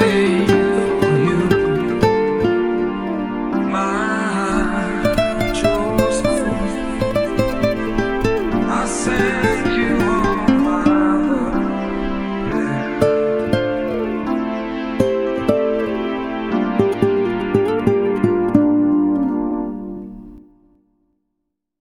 take you. My